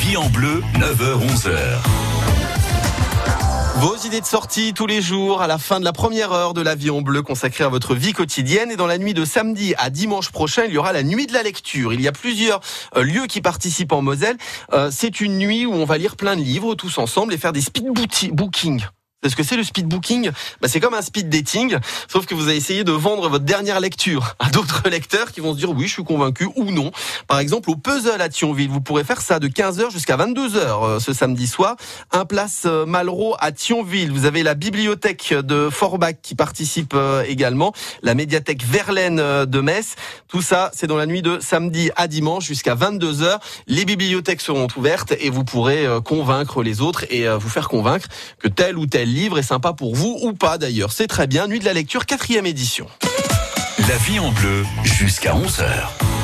vie en bleu, 9h-11h. Vos idées de sortie tous les jours à la fin de la première heure de la vie en bleu consacrée à votre vie quotidienne. Et dans la nuit de samedi à dimanche prochain, il y aura la nuit de la lecture. Il y a plusieurs euh, lieux qui participent en Moselle. Euh, c'est une nuit où on va lire plein de livres tous ensemble et faire des speed bookings. C'est ce que c'est le speed booking bah, C'est comme un speed dating, sauf que vous avez essayé de vendre votre dernière lecture à d'autres lecteurs qui vont se dire oui, je suis convaincu ou non. Par exemple, au Puzzle à Thionville, vous pourrez faire ça de 15h jusqu'à 22h euh, ce samedi soir. Un place euh, Malraux à Thionville. Vous avez la bibliothèque de Forbach qui participe euh, également, la médiathèque Verlaine de Metz. Tout ça, c'est dans la nuit de samedi à dimanche jusqu'à 22h. Les bibliothèques seront ouvertes et vous pourrez convaincre les autres et vous faire convaincre que tel ou tel livre est sympa pour vous ou pas d'ailleurs. C'est très bien. Nuit de la lecture, quatrième édition. La vie en bleu jusqu'à 11h.